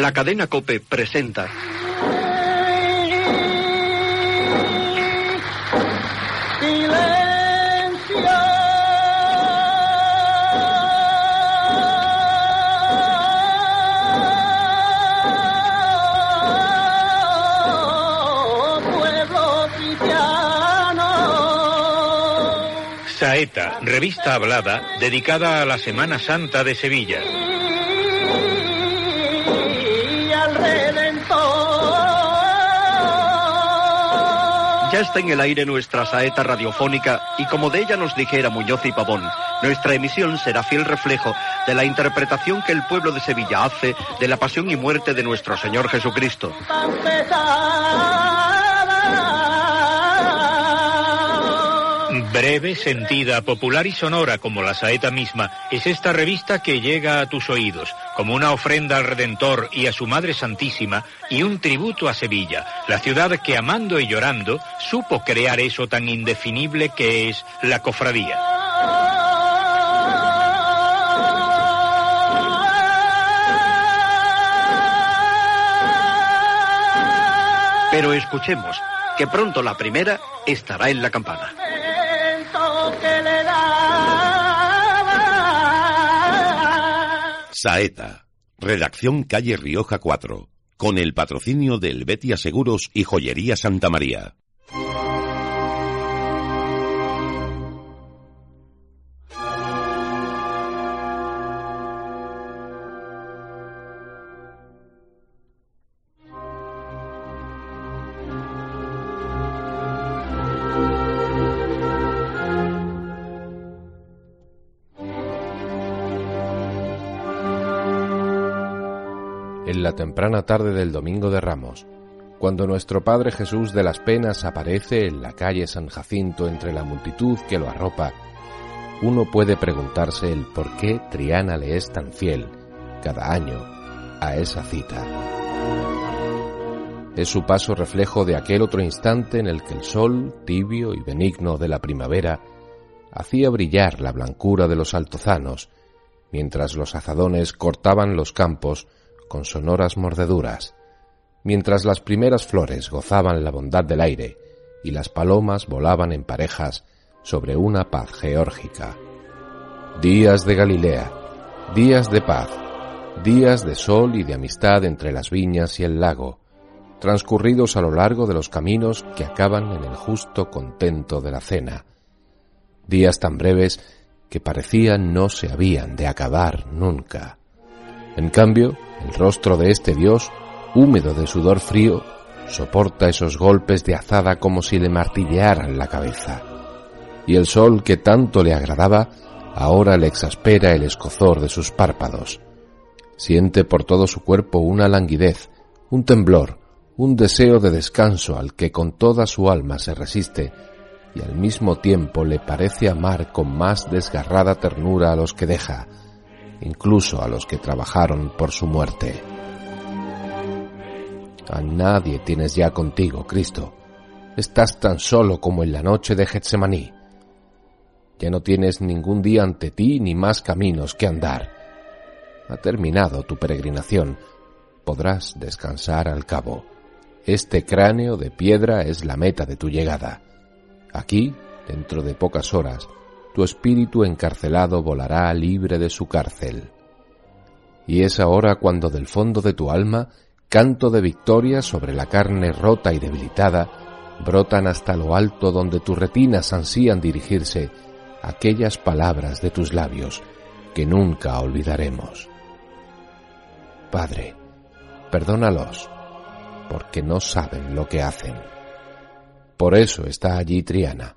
La cadena Cope presenta. Saeta, revista hablada dedicada a la Semana Santa de Sevilla. Ya está en el aire nuestra saeta radiofónica y como de ella nos dijera Muñoz y Pavón, nuestra emisión será fiel reflejo de la interpretación que el pueblo de Sevilla hace de la pasión y muerte de nuestro Señor Jesucristo. Breve, sentida, popular y sonora como la saeta misma, es esta revista que llega a tus oídos como una ofrenda al Redentor y a su Madre Santísima y un tributo a Sevilla, la ciudad que amando y llorando supo crear eso tan indefinible que es la cofradía. Pero escuchemos, que pronto la primera estará en la campana. Saeta, redacción calle Rioja 4, con el patrocinio del Betia Seguros y Joyería Santa María. Temprana tarde del Domingo de Ramos, cuando nuestro Padre Jesús de las Penas aparece en la calle San Jacinto entre la multitud que lo arropa, uno puede preguntarse el por qué Triana le es tan fiel cada año a esa cita. Es su paso reflejo de aquel otro instante en el que el sol, tibio y benigno de la primavera, hacía brillar la blancura de los altozanos, mientras los azadones cortaban los campos con sonoras mordeduras, mientras las primeras flores gozaban la bondad del aire y las palomas volaban en parejas sobre una paz geórgica. Días de Galilea, días de paz, días de sol y de amistad entre las viñas y el lago, transcurridos a lo largo de los caminos que acaban en el justo contento de la cena, días tan breves que parecían no se habían de acabar nunca. En cambio, el rostro de este dios, húmedo de sudor frío, soporta esos golpes de azada como si le martillearan la cabeza. Y el sol que tanto le agradaba, ahora le exaspera el escozor de sus párpados. Siente por todo su cuerpo una languidez, un temblor, un deseo de descanso al que con toda su alma se resiste, y al mismo tiempo le parece amar con más desgarrada ternura a los que deja, incluso a los que trabajaron por su muerte. A nadie tienes ya contigo, Cristo. Estás tan solo como en la noche de Getsemaní. Ya no tienes ningún día ante ti ni más caminos que andar. Ha terminado tu peregrinación. Podrás descansar al cabo. Este cráneo de piedra es la meta de tu llegada. Aquí, dentro de pocas horas, tu espíritu encarcelado volará libre de su cárcel. Y es ahora cuando del fondo de tu alma, canto de victoria sobre la carne rota y debilitada, brotan hasta lo alto donde tus retinas ansían dirigirse aquellas palabras de tus labios que nunca olvidaremos. Padre, perdónalos, porque no saben lo que hacen. Por eso está allí Triana,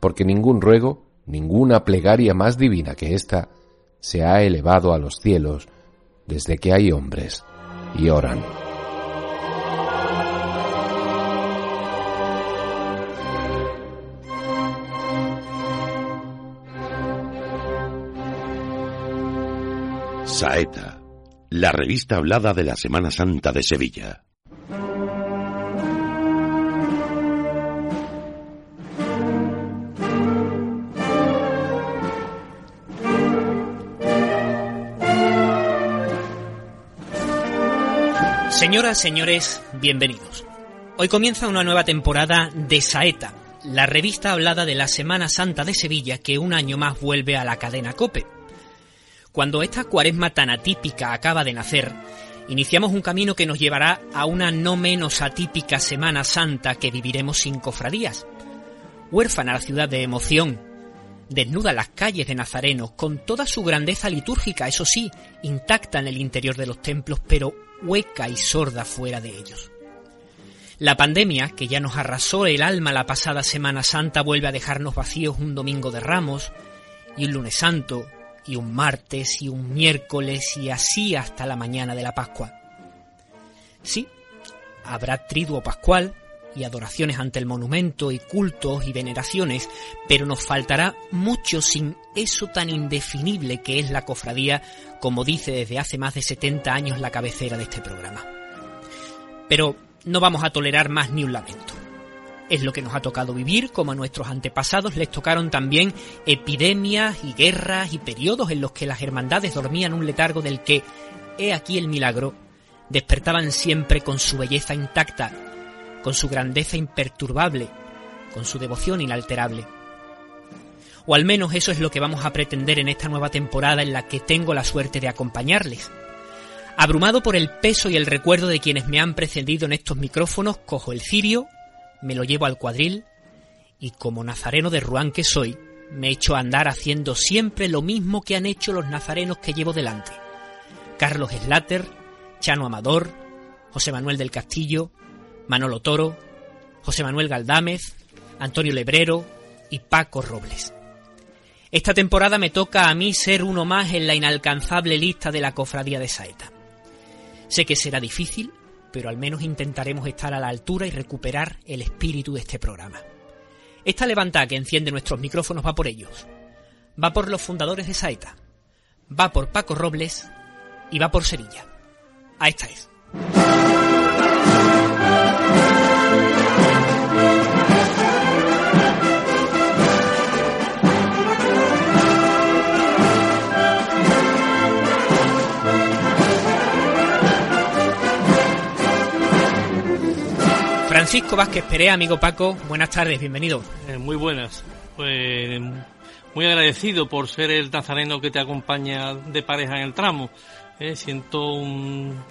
porque ningún ruego, ninguna plegaria más divina que esta, se ha elevado a los cielos desde que hay hombres y oran. Saeta, la revista hablada de la Semana Santa de Sevilla. Señoras, señores, bienvenidos. Hoy comienza una nueva temporada de Saeta, la revista hablada de la Semana Santa de Sevilla que un año más vuelve a la cadena Cope. Cuando esta cuaresma tan atípica acaba de nacer, iniciamos un camino que nos llevará a una no menos atípica Semana Santa que viviremos sin cofradías. Huérfana la ciudad de emoción, desnuda las calles de Nazareno, con toda su grandeza litúrgica, eso sí, intacta en el interior de los templos, pero hueca y sorda fuera de ellos. La pandemia, que ya nos arrasó el alma la pasada Semana Santa, vuelve a dejarnos vacíos un domingo de ramos, y un lunes santo, y un martes, y un miércoles, y así hasta la mañana de la Pascua. Sí, habrá triduo pascual, y adoraciones ante el monumento y cultos y veneraciones, pero nos faltará mucho sin eso tan indefinible que es la cofradía, como dice desde hace más de 70 años la cabecera de este programa. Pero no vamos a tolerar más ni un lamento. Es lo que nos ha tocado vivir, como a nuestros antepasados les tocaron también epidemias y guerras y periodos en los que las hermandades dormían un letargo del que, he aquí el milagro, despertaban siempre con su belleza intacta con su grandeza imperturbable, con su devoción inalterable. O al menos eso es lo que vamos a pretender en esta nueva temporada en la que tengo la suerte de acompañarles. Abrumado por el peso y el recuerdo de quienes me han precedido en estos micrófonos, cojo el cirio, me lo llevo al cuadril y como nazareno de Ruán que soy, me echo a andar haciendo siempre lo mismo que han hecho los nazarenos que llevo delante. Carlos Slater, Chano Amador, José Manuel del Castillo, Manolo Toro, José Manuel Galdámez, Antonio Lebrero y Paco Robles. Esta temporada me toca a mí ser uno más en la inalcanzable lista de la cofradía de Saeta. Sé que será difícil, pero al menos intentaremos estar a la altura y recuperar el espíritu de este programa. Esta levantada que enciende nuestros micrófonos va por ellos. Va por los fundadores de Saeta. Va por Paco Robles y va por Sevilla. A esta es. Francisco Vázquez Perea, amigo Paco, buenas tardes, bienvenido. Eh, muy buenas. Pues muy agradecido por ser el nazareno que te acompaña de pareja en el tramo. Eh, siento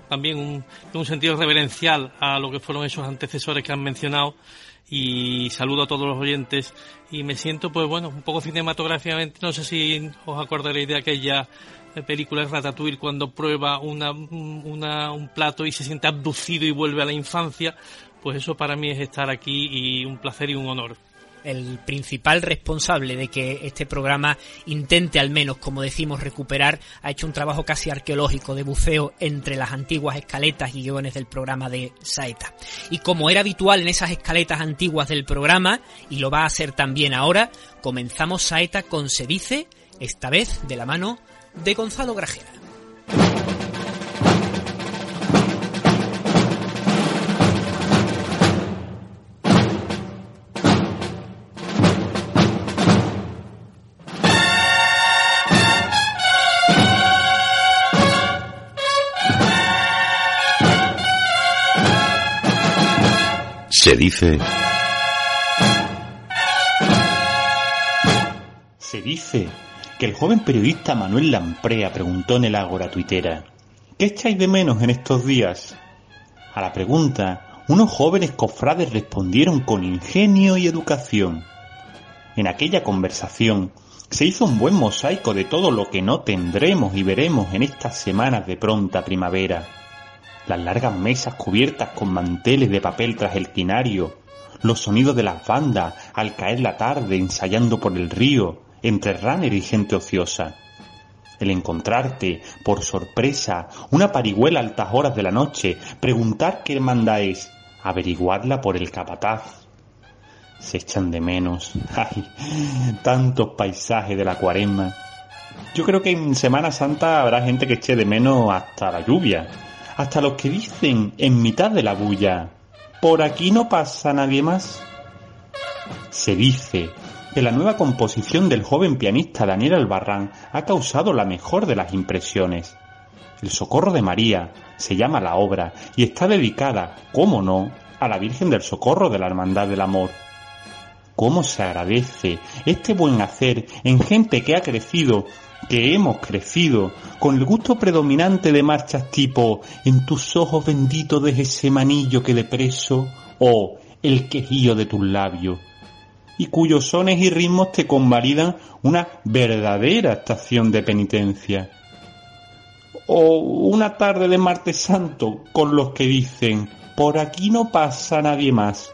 también un, un, sentido reverencial a lo que fueron esos antecesores que han mencionado y saludo a todos los oyentes y me siento pues bueno un poco cinematográficamente no sé si os acordaréis de aquella película Ratatouille cuando prueba una, un plato y se siente abducido y vuelve a la infancia pues eso para mí es estar aquí y un placer y un honor el principal responsable de que este programa intente al menos, como decimos, recuperar, ha hecho un trabajo casi arqueológico de buceo entre las antiguas escaletas y guiones del programa de Saeta. Y como era habitual en esas escaletas antiguas del programa, y lo va a hacer también ahora, comenzamos Saeta con Se dice, esta vez de la mano de Gonzalo Grajera. Se dice... Se dice que el joven periodista Manuel Lamprea preguntó en el Ágora tuitera, ¿qué echáis de menos en estos días? A la pregunta, unos jóvenes cofrades respondieron con ingenio y educación. En aquella conversación se hizo un buen mosaico de todo lo que no tendremos y veremos en estas semanas de pronta primavera las largas mesas cubiertas con manteles de papel tras el quinario, los sonidos de las bandas al caer la tarde ensayando por el río, entre runner y gente ociosa. el encontrarte, por sorpresa, una parihuela a altas horas de la noche, preguntar qué manda es, averiguarla por el capataz. Se echan de menos, ay, tantos paisajes de la cuaresma. Yo creo que en Semana Santa habrá gente que eche de menos hasta la lluvia, hasta los que dicen en mitad de la bulla, por aquí no pasa nadie más. Se dice que la nueva composición del joven pianista Daniel Albarrán ha causado la mejor de las impresiones. El Socorro de María se llama la obra y está dedicada, cómo no, a la Virgen del Socorro de la Hermandad del Amor. ¿Cómo se agradece este buen hacer en gente que ha crecido, que hemos crecido, con el gusto predominante de marchas tipo En tus ojos benditos de ese manillo que de preso o El quejío de tus labios? y cuyos sones y ritmos te convalidan una verdadera estación de penitencia. O una tarde de martes santo con los que dicen, por aquí no pasa nadie más.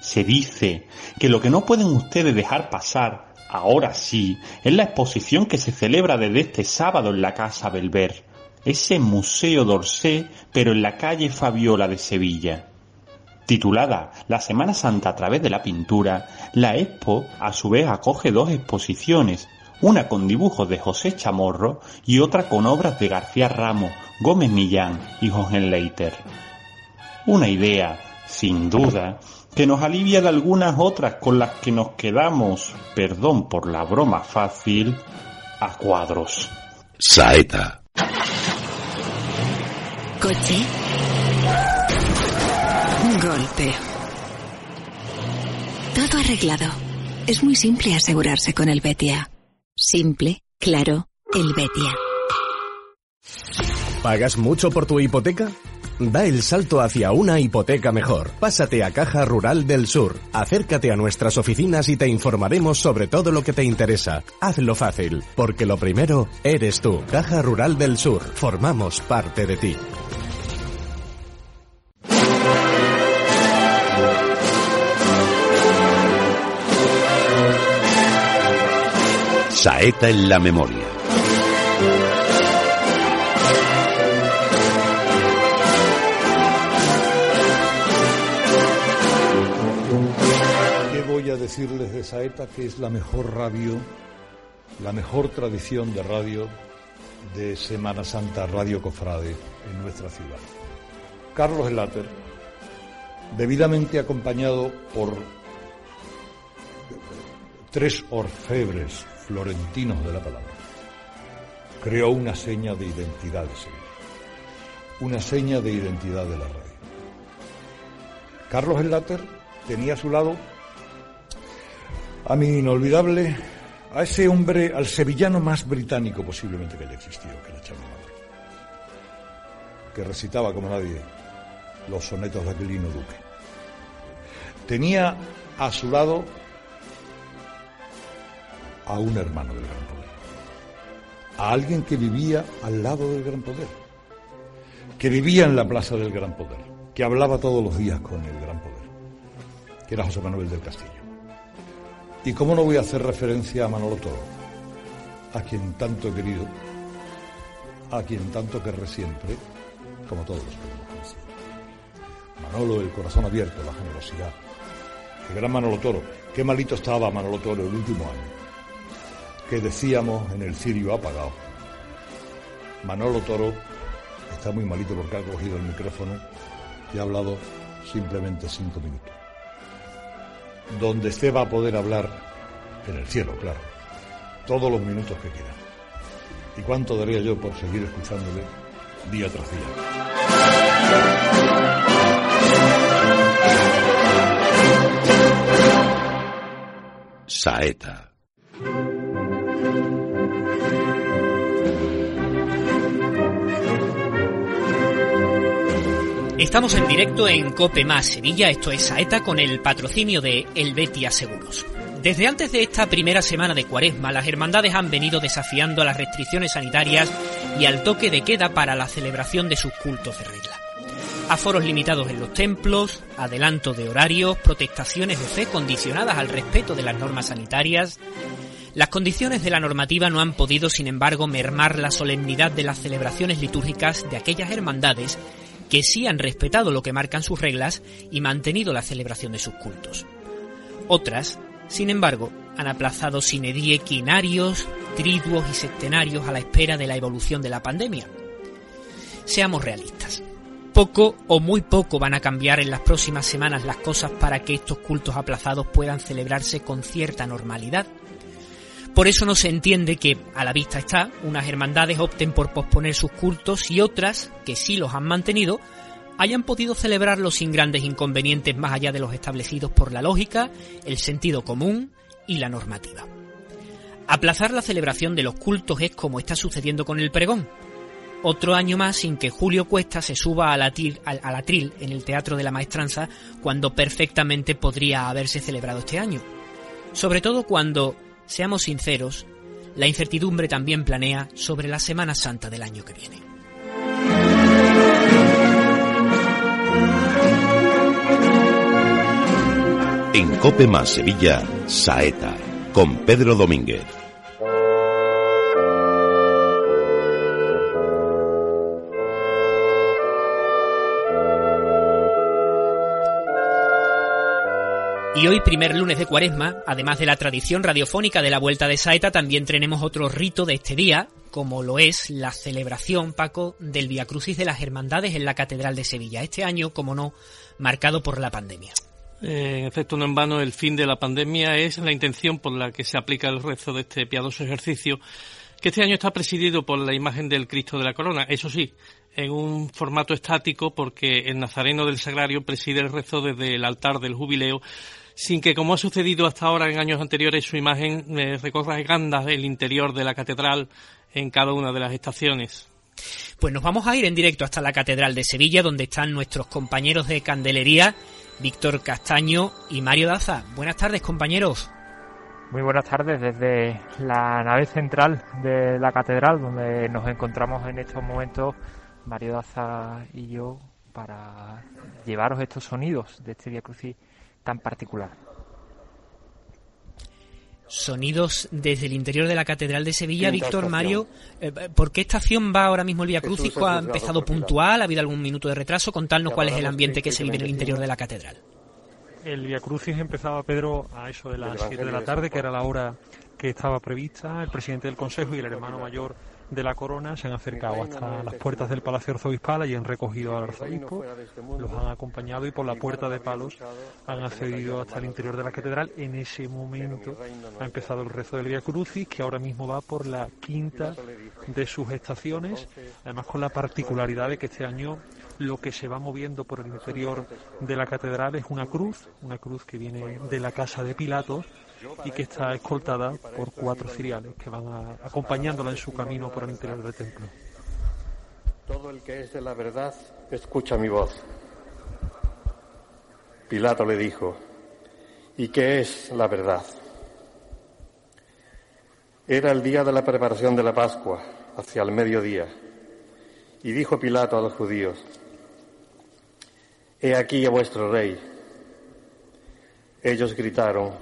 Se dice que lo que no pueden ustedes dejar pasar, ahora sí, es la exposición que se celebra desde este sábado en la Casa Belver, ese Museo d'Orsay, pero en la calle Fabiola de Sevilla. Titulada La Semana Santa a través de la pintura, la Expo a su vez acoge dos exposiciones, una con dibujos de José Chamorro y otra con obras de García Ramos, Gómez Millán y Leiter. Una idea, sin duda, que nos alivia de algunas otras con las que nos quedamos, perdón por la broma fácil, a cuadros. Saeta. Coche Golpe. Todo arreglado. Es muy simple asegurarse con el Betia. Simple, claro, el Betia. ¿Pagas mucho por tu hipoteca? Da el salto hacia una hipoteca mejor. Pásate a Caja Rural del Sur. Acércate a nuestras oficinas y te informaremos sobre todo lo que te interesa. Hazlo fácil, porque lo primero eres tú. Caja Rural del Sur. Formamos parte de ti. Saeta en la memoria. Decirles de Saeta que es la mejor radio, la mejor tradición de radio de Semana Santa Radio Cofrade en nuestra ciudad? Carlos Elater, debidamente acompañado por tres orfebres florentinos de la palabra, creó una seña de identidad de Sevilla, una seña de identidad de la radio. Carlos Elater tenía a su lado a mi inolvidable, a ese hombre, al sevillano más británico posiblemente que haya existido, que era Chano que recitaba como nadie los sonetos de Aquilino Duque. Tenía a su lado a un hermano del gran poder, a alguien que vivía al lado del gran poder, que vivía en la plaza del gran poder, que hablaba todos los días con el gran poder, que era José Manuel del Castillo. ¿Y cómo no voy a hacer referencia a Manolo Toro, a quien tanto he querido, a quien tanto querré siempre, como todos los que Manolo, el corazón abierto, la generosidad. El gran Manolo Toro. Qué malito estaba Manolo Toro el último año que decíamos en el cirio apagado. Manolo Toro está muy malito porque ha cogido el micrófono y ha hablado simplemente cinco minutos. Donde esté va a poder hablar en el cielo, claro, todos los minutos que quiera. ¿Y cuánto daría yo por seguir escuchándole día tras día? Saeta. Estamos en directo en Cope Sevilla, esto es Saeta con el patrocinio de El Betia Seguros. Desde antes de esta primera semana de cuaresma, las hermandades han venido desafiando a las restricciones sanitarias y al toque de queda para la celebración de sus cultos de regla. Aforos limitados en los templos, adelanto de horarios, protestaciones de fe condicionadas al respeto de las normas sanitarias, Las condiciones de la normativa no han podido, sin embargo, mermar la solemnidad de las celebraciones litúrgicas de aquellas hermandades que sí han respetado lo que marcan sus reglas y mantenido la celebración de sus cultos. Otras, sin embargo, han aplazado sine die quinarios, triduos y septenarios a la espera de la evolución de la pandemia. Seamos realistas. Poco o muy poco van a cambiar en las próximas semanas las cosas para que estos cultos aplazados puedan celebrarse con cierta normalidad. Por eso no se entiende que, a la vista está, unas hermandades opten por posponer sus cultos y otras, que sí los han mantenido, hayan podido celebrarlos sin grandes inconvenientes más allá de los establecidos por la lógica, el sentido común y la normativa. Aplazar la celebración de los cultos es como está sucediendo con el pregón. Otro año más sin que Julio Cuesta se suba al atril, al, atril en el Teatro de la Maestranza cuando perfectamente podría haberse celebrado este año. Sobre todo cuando, seamos sinceros, la incertidumbre también planea sobre la Semana Santa del año que viene. En Cope más Sevilla, Saeta, con Pedro Domínguez. Y hoy, primer lunes de cuaresma, además de la tradición radiofónica de la Vuelta de Saeta, también tenemos otro rito de este día, como lo es la celebración, Paco, del Via Crucis de las Hermandades en la Catedral de Sevilla. Este año, como no, marcado por la pandemia. Eh, en efecto, no en vano, el fin de la pandemia es la intención por la que se aplica el rezo de este piadoso ejercicio, que este año está presidido por la imagen del Cristo de la Corona. Eso sí, en un formato estático, porque el Nazareno del Sagrario preside el rezo desde el altar del jubileo sin que, como ha sucedido hasta ahora en años anteriores, su imagen eh, recorra gandas el interior de la catedral en cada una de las estaciones. Pues nos vamos a ir en directo hasta la Catedral de Sevilla, donde están nuestros compañeros de candelería, Víctor Castaño y Mario Daza. Buenas tardes, compañeros. Muy buenas tardes desde la nave central de la catedral, donde nos encontramos en estos momentos Mario Daza y yo para llevaros estos sonidos de este Via Crucis tan particular. Sonidos desde el interior de la Catedral de Sevilla. Víctor Mario, eh, ¿por qué estación va ahora mismo el Vía Crucis? ¿Ha empezado puntual? ¿Ha habido algún minuto de retraso? Contarnos cuál es el ambiente que se vive en el interior de la Catedral. El Via Crucis empezaba, Pedro, a eso de las 7 de la tarde, que era la hora que estaba prevista. El presidente del Consejo y el hermano mayor de la corona se han acercado hasta las puertas del Palacio Arzobispal y han recogido al arzobispo, los han acompañado y por la puerta de palos han accedido hasta el interior de la catedral. En ese momento. ha empezado el rezo del Via Crucis, que ahora mismo va por la quinta de sus estaciones, además con la particularidad de que este año lo que se va moviendo por el interior de la catedral es una cruz, una cruz que viene de la casa de Pilatos y que está escoltada por cuatro ciriales que van acompañándola en su camino por el interior del templo. Todo el que es de la verdad escucha mi voz. Pilato le dijo, ¿y qué es la verdad? Era el día de la preparación de la Pascua, hacia el mediodía, y dijo Pilato a los judíos, He aquí a vuestro rey. Ellos gritaron,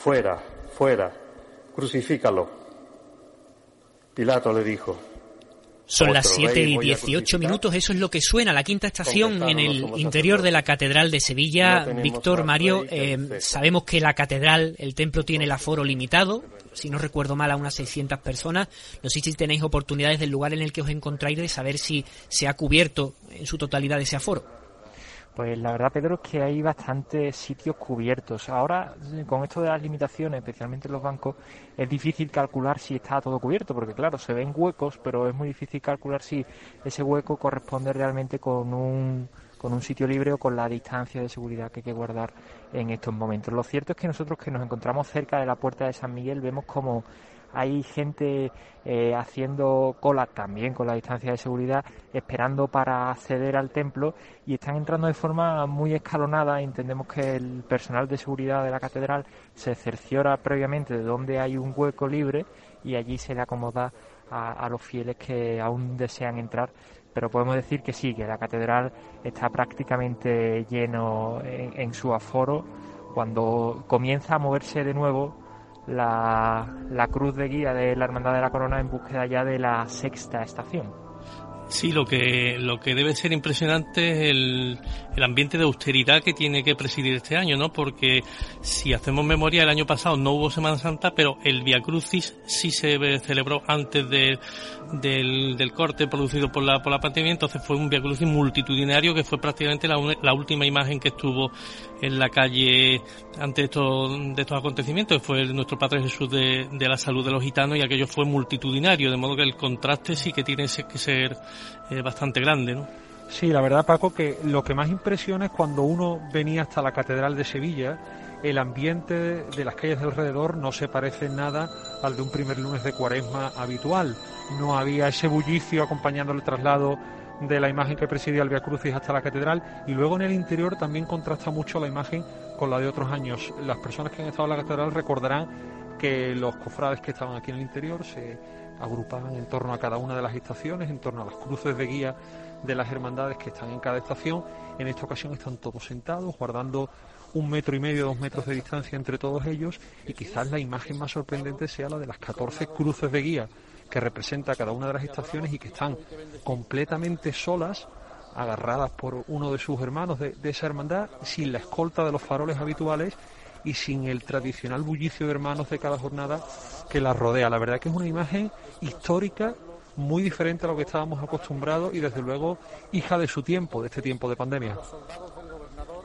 Fuera, fuera, crucifícalo. Pilato le dijo. Son las 7 y 18 minutos, eso es lo que suena, la quinta estación en el interior de la Catedral de Sevilla. Víctor, Mario, eh, sabemos que la Catedral, el templo tiene el aforo limitado, si no recuerdo mal, a unas 600 personas. No sé si tenéis oportunidades del lugar en el que os encontráis de saber si se ha cubierto en su totalidad ese aforo. Pues la verdad, Pedro, es que hay bastantes sitios cubiertos. Ahora, con esto de las limitaciones, especialmente en los bancos, es difícil calcular si está todo cubierto, porque claro, se ven huecos, pero es muy difícil calcular si ese hueco corresponde realmente con un con un sitio libre o con la distancia de seguridad que hay que guardar en estos momentos. Lo cierto es que nosotros que nos encontramos cerca de la puerta de San Miguel vemos como hay gente eh, haciendo cola también con la distancia de seguridad, esperando para acceder al templo y están entrando de forma muy escalonada. Entendemos que el personal de seguridad de la catedral se cerciora previamente de dónde hay un hueco libre y allí se le acomoda a, los fieles que aún desean entrar pero podemos decir que sí, que la catedral está prácticamente lleno en, su aforo. Cuando comienza a moverse de nuevo la, la cruz de guía de la Hermandad de la Corona en búsqueda ya de la sexta estación. Sí, lo que, lo que debe ser impresionante es el, el, ambiente de austeridad que tiene que presidir este año, ¿no? Porque si hacemos memoria, el año pasado no hubo Semana Santa, pero el Via Crucis sí se celebró antes de, del, del, corte producido por la, por la pandemia, entonces fue un Via Crucis multitudinario que fue prácticamente la, última imagen que estuvo en la calle ante estos, de estos acontecimientos, fue nuestro Padre Jesús de, de la salud de los gitanos y aquello fue multitudinario, de modo que el contraste sí que tiene que ser eh, bastante grande, ¿no? Sí, la verdad, Paco, que lo que más impresiona es cuando uno venía hasta la Catedral de Sevilla, el ambiente de las calles de alrededor no se parece nada al de un primer lunes de cuaresma habitual. No había ese bullicio acompañando el traslado de la imagen que presidía el Via Crucis hasta la catedral y luego en el interior también contrasta mucho la imagen con la de otros años. Las personas que han estado en la catedral recordarán que los cofrades que estaban aquí en el interior se agrupaban en torno a cada una de las estaciones, en torno a las cruces de guía de las hermandades que están en cada estación. En esta ocasión están todos sentados, guardando un metro y medio, dos metros de distancia entre todos ellos y quizás la imagen más sorprendente sea la de las 14 cruces de guía que representa cada una de las estaciones y que están completamente solas, agarradas por uno de sus hermanos de, esa hermandad, sin la escolta de los faroles habituales y sin el tradicional bullicio de hermanos de cada jornada que las rodea. La verdad que es una imagen histórica muy diferente a lo que estábamos acostumbrados y desde luego hija de su tiempo, de este tiempo de pandemia. Los soldados del gobernador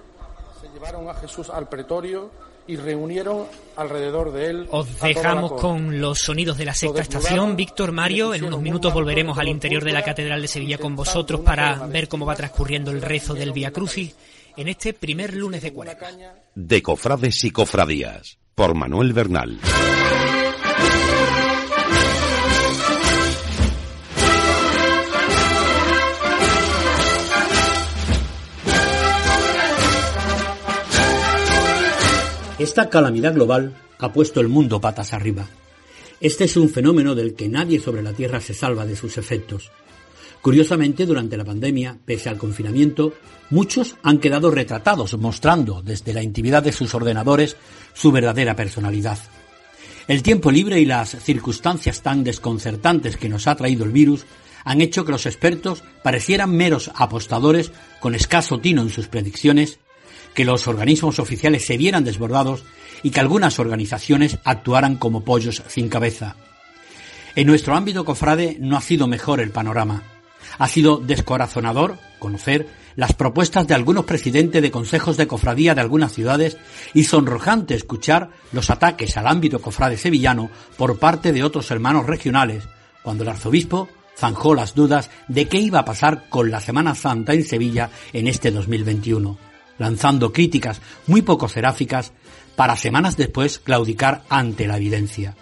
se llevaron a Jesús al pretorio y reunieron alrededor de él. Os dejamos con los sonidos de la sexta estación. Víctor Mario, en unos minutos volveremos al interior de la Catedral de Sevilla con vosotros para ver cómo va transcurriendo el rezo del Via Crucis en este primer lunes de cuaresma. De cofrades y cofradías, por Manuel Bernal. Esta calamidad global ha puesto el mundo patas arriba. Este es un fenómeno del que nadie sobre la Tierra se salva de sus efectos. Curiosamente, durante la pandemia, pese al confinamiento, muchos han quedado retratados, mostrando desde la intimidad de sus ordenadores su verdadera personalidad. El tiempo libre y las circunstancias tan desconcertantes que nos ha traído el virus han hecho que los expertos parecieran meros apostadores con escaso tino en sus predicciones que los organismos oficiales se vieran desbordados y que algunas organizaciones actuaran como pollos sin cabeza. En nuestro ámbito cofrade no ha sido mejor el panorama. Ha sido descorazonador conocer las propuestas de algunos presidentes de consejos de cofradía de algunas ciudades y sonrojante escuchar los ataques al ámbito cofrade sevillano por parte de otros hermanos regionales, cuando el arzobispo zanjó las dudas de qué iba a pasar con la Semana Santa en Sevilla en este 2021 lanzando críticas muy poco seráficas para semanas después claudicar ante la evidencia.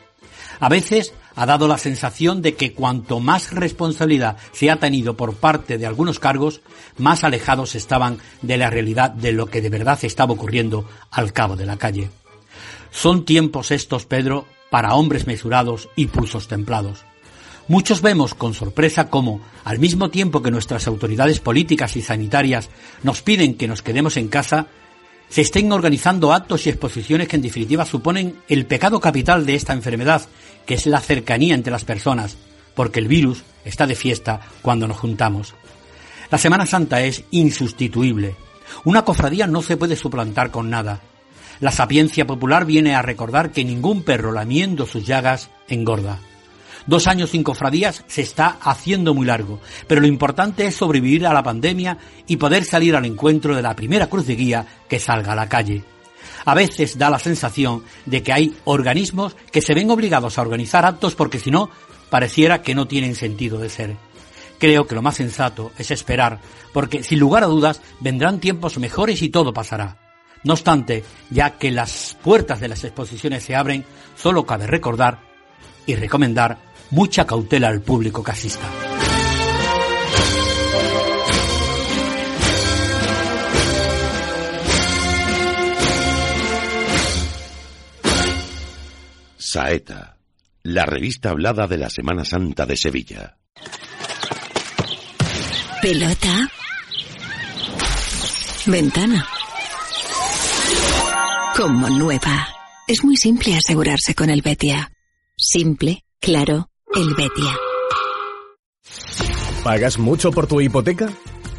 A veces ha dado la sensación de que cuanto más responsabilidad se ha tenido por parte de algunos cargos, más alejados estaban de la realidad de lo que de verdad estaba ocurriendo al cabo de la calle. Son tiempos estos, Pedro, para hombres mesurados y pulsos templados. Muchos vemos con sorpresa cómo, al mismo tiempo que nuestras autoridades políticas y sanitarias nos piden que nos quedemos en casa, se estén organizando actos y exposiciones que en definitiva suponen el pecado capital de esta enfermedad, que es la cercanía entre las personas, porque el virus está de fiesta cuando nos juntamos. La Semana Santa es insustituible. Una cofradía no se puede suplantar con nada. La sapiencia popular viene a recordar que ningún perro lamiendo sus llagas engorda. Dos años sin cofradías se está haciendo muy largo, pero lo importante es sobrevivir a la pandemia y poder salir al encuentro de la primera cruz de guía que salga a la calle. A veces da la sensación de que hay organismos que se ven obligados a organizar actos porque si no, pareciera que no tienen sentido de ser. Creo que lo más sensato es esperar, porque sin lugar a dudas vendrán tiempos mejores y todo pasará. No obstante, ya que las puertas de las exposiciones se abren, solo cabe recordar y recomendar mucha cautela al público casista. Saeta, la revista hablada de la Semana Santa de Sevilla. Pelota. Ventana. Como nueva. Es muy simple asegurarse con el Betia. Simple, claro, el Betia. ¿Pagas mucho por tu hipoteca?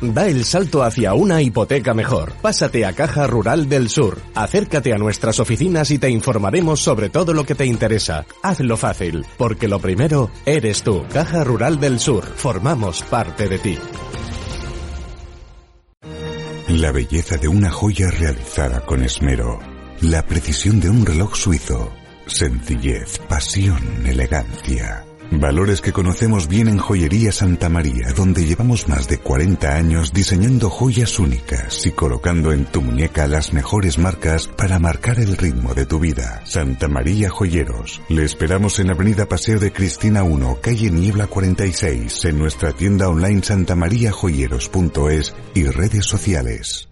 Da el salto hacia una hipoteca mejor. Pásate a Caja Rural del Sur. Acércate a nuestras oficinas y te informaremos sobre todo lo que te interesa. Hazlo fácil, porque lo primero eres tú. Caja Rural del Sur. Formamos parte de ti. La belleza de una joya realizada con esmero. La precisión de un reloj suizo. Sencillez, pasión, elegancia. Valores que conocemos bien en Joyería Santa María, donde llevamos más de 40 años diseñando joyas únicas y colocando en tu muñeca las mejores marcas para marcar el ritmo de tu vida. Santa María Joyeros. Le esperamos en Avenida Paseo de Cristina 1, calle Niebla 46, en nuestra tienda online santamariajoyeros.es y redes sociales.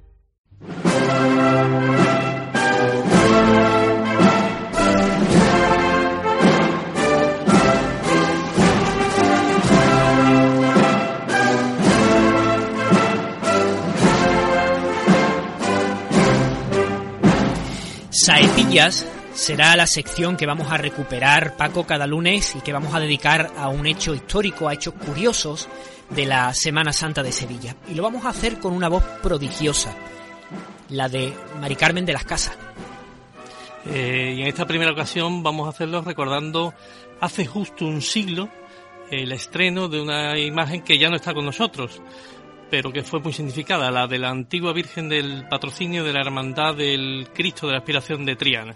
Será la sección que vamos a recuperar Paco cada lunes y que vamos a dedicar a un hecho histórico, a hechos curiosos de la Semana Santa de Sevilla. Y lo vamos a hacer con una voz prodigiosa, la de Mari Carmen de las Casas. Eh, y en esta primera ocasión vamos a hacerlo recordando hace justo un siglo el estreno de una imagen que ya no está con nosotros, pero que fue muy significada, la de la antigua Virgen del Patrocinio de la Hermandad del Cristo de la Aspiración de Triana.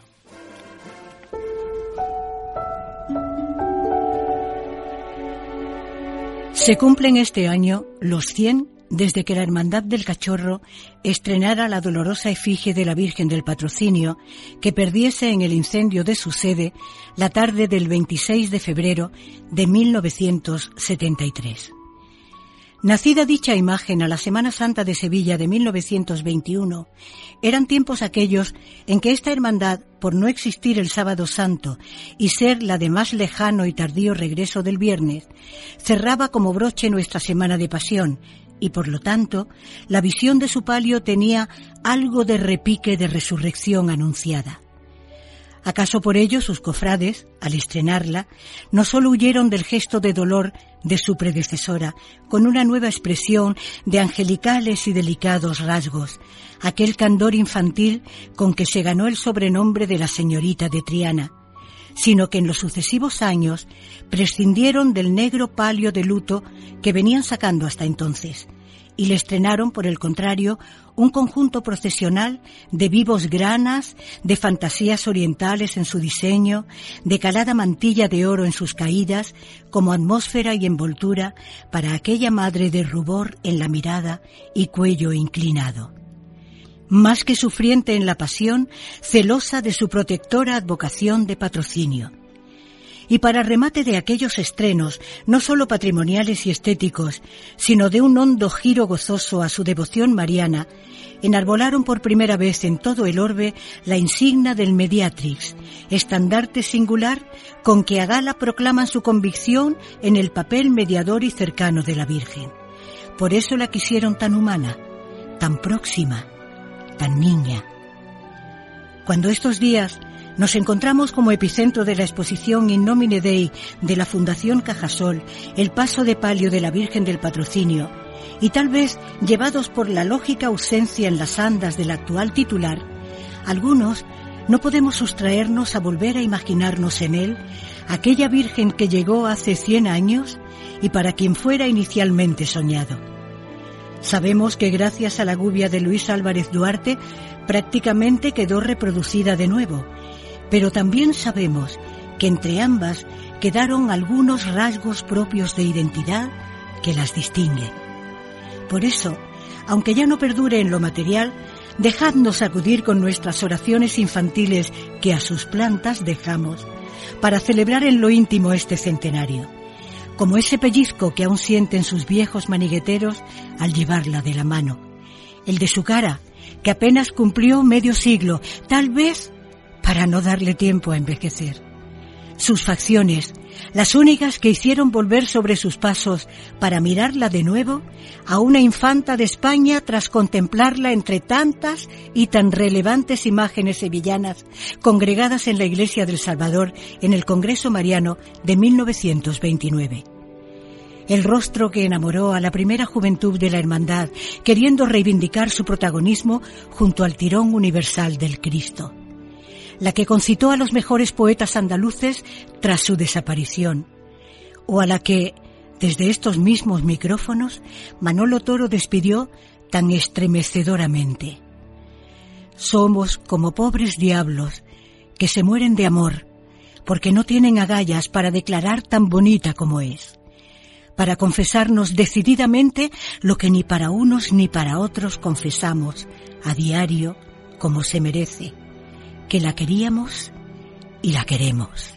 Se cumplen este año los 100 desde que la Hermandad del Cachorro estrenara la dolorosa efigie de la Virgen del Patrocinio que perdiese en el incendio de su sede la tarde del 26 de febrero de 1973. Nacida dicha imagen a la Semana Santa de Sevilla de 1921, eran tiempos aquellos en que esta hermandad, por no existir el sábado santo y ser la de más lejano y tardío regreso del viernes, cerraba como broche nuestra Semana de Pasión y por lo tanto la visión de su palio tenía algo de repique de resurrección anunciada. ¿Acaso por ello sus cofrades, al estrenarla, no sólo huyeron del gesto de dolor de su predecesora, con una nueva expresión de angelicales y delicados rasgos, aquel candor infantil con que se ganó el sobrenombre de la señorita de Triana, sino que en los sucesivos años prescindieron del negro palio de luto que venían sacando hasta entonces, y le estrenaron, por el contrario, un conjunto procesional de vivos granas, de fantasías orientales en su diseño, de calada mantilla de oro en sus caídas, como atmósfera y envoltura para aquella madre de rubor en la mirada y cuello inclinado. Más que sufriente en la pasión, celosa de su protectora advocación de patrocinio y para remate de aquellos estrenos, no sólo patrimoniales y estéticos, sino de un hondo giro gozoso a su devoción mariana, enarbolaron por primera vez en todo el orbe la insignia del Mediatrix, estandarte singular con que a gala proclaman su convicción en el papel mediador y cercano de la Virgen. Por eso la quisieron tan humana, tan próxima, tan niña. Cuando estos días nos encontramos como epicentro de la exposición In Nomine Dei de la Fundación Cajasol, el paso de palio de la Virgen del Patrocinio, y tal vez llevados por la lógica ausencia en las andas del actual titular, algunos no podemos sustraernos a volver a imaginarnos en él aquella Virgen que llegó hace 100 años y para quien fuera inicialmente soñado. Sabemos que gracias a la gubia de Luis Álvarez Duarte prácticamente quedó reproducida de nuevo pero también sabemos que entre ambas quedaron algunos rasgos propios de identidad que las distinguen. Por eso, aunque ya no perdure en lo material, dejadnos acudir con nuestras oraciones infantiles que a sus plantas dejamos para celebrar en lo íntimo este centenario, como ese pellizco que aún sienten sus viejos manigueteros al llevarla de la mano, el de su cara, que apenas cumplió medio siglo, tal vez para no darle tiempo a envejecer. Sus facciones, las únicas que hicieron volver sobre sus pasos para mirarla de nuevo a una infanta de España tras contemplarla entre tantas y tan relevantes imágenes sevillanas congregadas en la Iglesia del Salvador en el Congreso Mariano de 1929 el rostro que enamoró a la primera juventud de la Hermandad, queriendo reivindicar su protagonismo junto al tirón universal del Cristo la que concitó a los mejores poetas andaluces tras su desaparición, o a la que, desde estos mismos micrófonos, Manolo Toro despidió tan estremecedoramente. Somos como pobres diablos que se mueren de amor porque no tienen agallas para declarar tan bonita como es, para confesarnos decididamente lo que ni para unos ni para otros confesamos a diario como se merece que la queríamos y la queremos.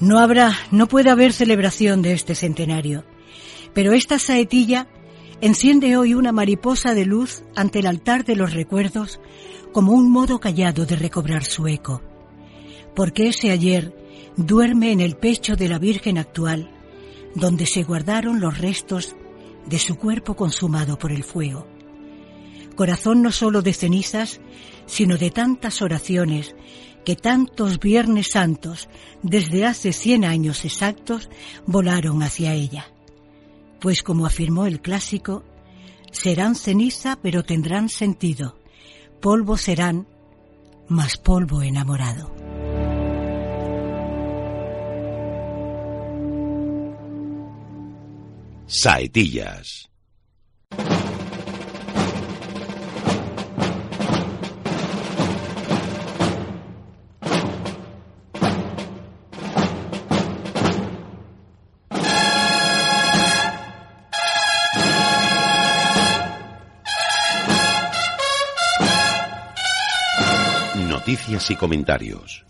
No habrá, no puede haber celebración de este centenario, pero esta saetilla enciende hoy una mariposa de luz ante el altar de los recuerdos como un modo callado de recobrar su eco, porque ese ayer duerme en el pecho de la Virgen actual, donde se guardaron los restos de su cuerpo consumado por el fuego. Corazón no solo de cenizas, sino de tantas oraciones que tantos Viernes Santos, desde hace cien años exactos, volaron hacia ella. Pues como afirmó el clásico, serán ceniza pero tendrán sentido, polvo serán, más polvo enamorado. Saetillas. Noticias y comentarios.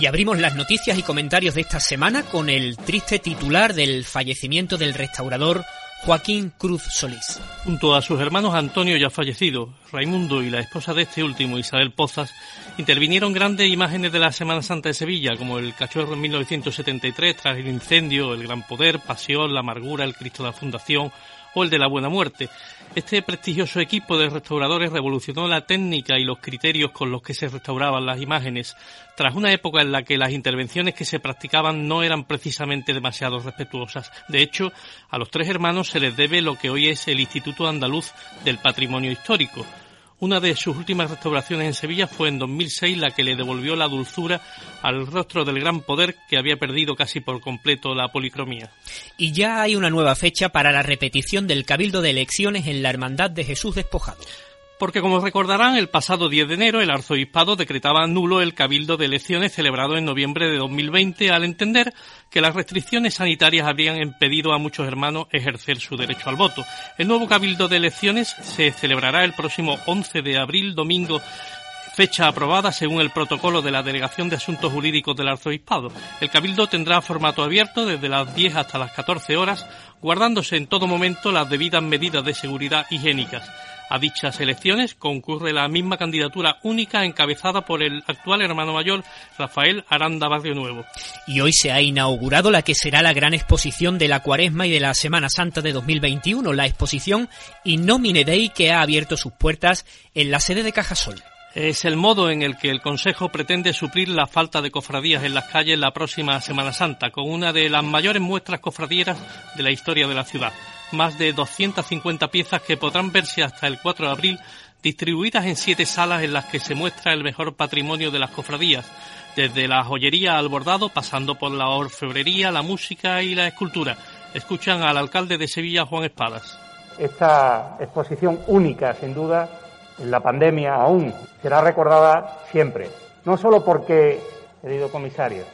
Y abrimos las noticias y comentarios de esta semana con el triste titular del fallecimiento del restaurador Joaquín Cruz Solís. Junto a sus hermanos Antonio ya fallecido, Raimundo y la esposa de este último, Isabel Pozas, intervinieron grandes imágenes de la Semana Santa de Sevilla, como el Cachorro en 1973 tras el incendio, el Gran Poder, Pasión, la Amargura, el Cristo de la Fundación, o el de la Buena Muerte. Este prestigioso equipo de restauradores revolucionó la técnica y los criterios con los que se restauraban las imágenes, tras una época en la que las intervenciones que se practicaban no eran precisamente demasiado respetuosas. De hecho, a los tres hermanos se les debe lo que hoy es el Instituto Andaluz del Patrimonio Histórico, una de sus últimas restauraciones en Sevilla fue en 2006 la que le devolvió la dulzura al rostro del gran poder que había perdido casi por completo la policromía. Y ya hay una nueva fecha para la repetición del Cabildo de Elecciones en la Hermandad de Jesús Despojado porque como recordarán, el pasado 10 de enero el arzobispado decretaba nulo el cabildo de elecciones celebrado en noviembre de 2020 al entender que las restricciones sanitarias habían impedido a muchos hermanos ejercer su derecho al voto. El nuevo cabildo de elecciones se celebrará el próximo 11 de abril, domingo fecha aprobada según el protocolo de la Delegación de Asuntos Jurídicos del Arzobispado. El Cabildo tendrá formato abierto desde las 10 hasta las 14 horas, guardándose en todo momento las debidas medidas de seguridad higiénicas. A dichas elecciones concurre la misma candidatura única encabezada por el actual hermano mayor Rafael Aranda Barrio Nuevo. Y hoy se ha inaugurado la que será la gran exposición de la Cuaresma y de la Semana Santa de 2021, la exposición Innomine Dei que ha abierto sus puertas en la sede de Cajasol. Es el modo en el que el Consejo pretende suplir la falta de cofradías en las calles la próxima Semana Santa, con una de las mayores muestras cofradieras de la historia de la ciudad más de 250 piezas que podrán verse hasta el 4 de abril, distribuidas en siete salas en las que se muestra el mejor patrimonio de las cofradías, desde la joyería al bordado, pasando por la orfebrería, la música y la escultura. Escuchan al alcalde de Sevilla, Juan Espadas. Esta exposición única, sin duda, en la pandemia aún será recordada siempre, no solo porque, querido comisario,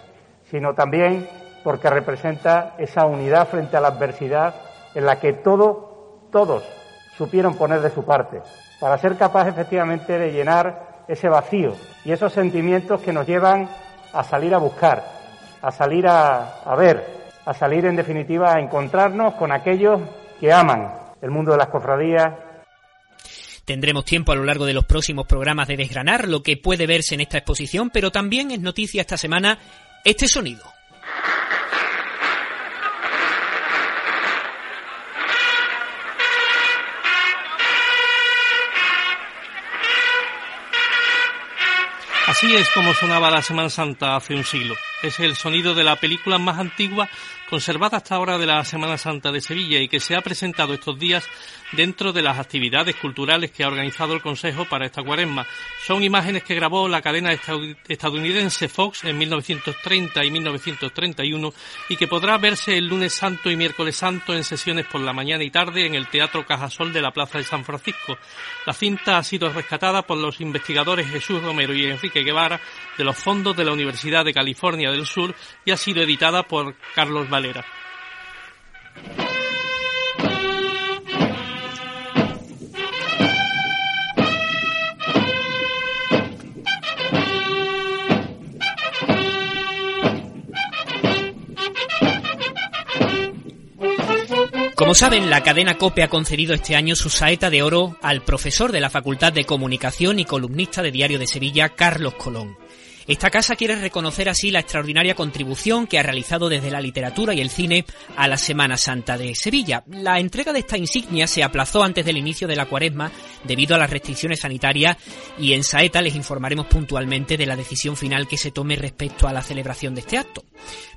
sino también porque representa esa unidad frente a la adversidad en la que todo, todos supieron poner de su parte, para ser capaz efectivamente de llenar ese vacío y esos sentimientos que nos llevan a salir a buscar, a salir a, a ver, a salir en definitiva a encontrarnos con aquellos que aman el mundo de las cofradías Tendremos tiempo a lo largo de los próximos programas de desgranar lo que puede verse en esta exposición, pero también es noticia esta semana este sonido. Así es como sonaba la Semana Santa hace un siglo. Es el sonido de la película más antigua conservada hasta ahora de la Semana Santa de Sevilla y que se ha presentado estos días dentro de las actividades culturales que ha organizado el Consejo para esta cuaresma. Son imágenes que grabó la cadena estadounidense Fox en 1930 y 1931 y que podrá verse el lunes santo y miércoles santo en sesiones por la mañana y tarde en el Teatro Cajasol de la Plaza de San Francisco. La cinta ha sido rescatada por los investigadores Jesús Romero y Enrique Guevara de los fondos de la Universidad de California del Sur y ha sido editada por Carlos Valera. Como saben, la cadena COPE ha concedido este año su saeta de oro al profesor de la Facultad de Comunicación y columnista de Diario de Sevilla, Carlos Colón. Esta casa quiere reconocer así la extraordinaria contribución que ha realizado desde la literatura y el cine a la Semana Santa de Sevilla. La entrega de esta insignia se aplazó antes del inicio de la cuaresma debido a las restricciones sanitarias y en Saeta les informaremos puntualmente de la decisión final que se tome respecto a la celebración de este acto.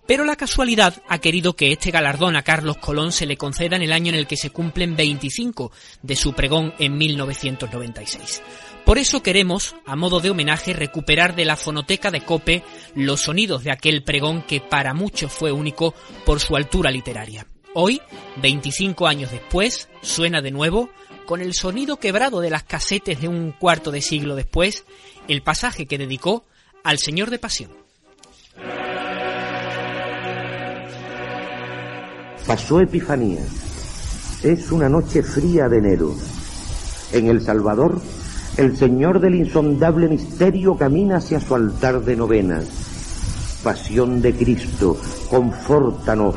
Pero la casualidad ha querido que este galardón a Carlos Colón se le conceda en el año en el que se cumplen 25 de su pregón en 1996. Por eso queremos, a modo de homenaje, recuperar de la fonoteca de Cope los sonidos de aquel pregón que para muchos fue único por su altura literaria. Hoy, 25 años después, suena de nuevo, con el sonido quebrado de las casetes de un cuarto de siglo después, el pasaje que dedicó al Señor de Pasión. Pasó Epifanía. Es una noche fría de enero. En El Salvador el Señor del insondable misterio camina hacia su altar de novenas. Pasión de Cristo, confórtanos.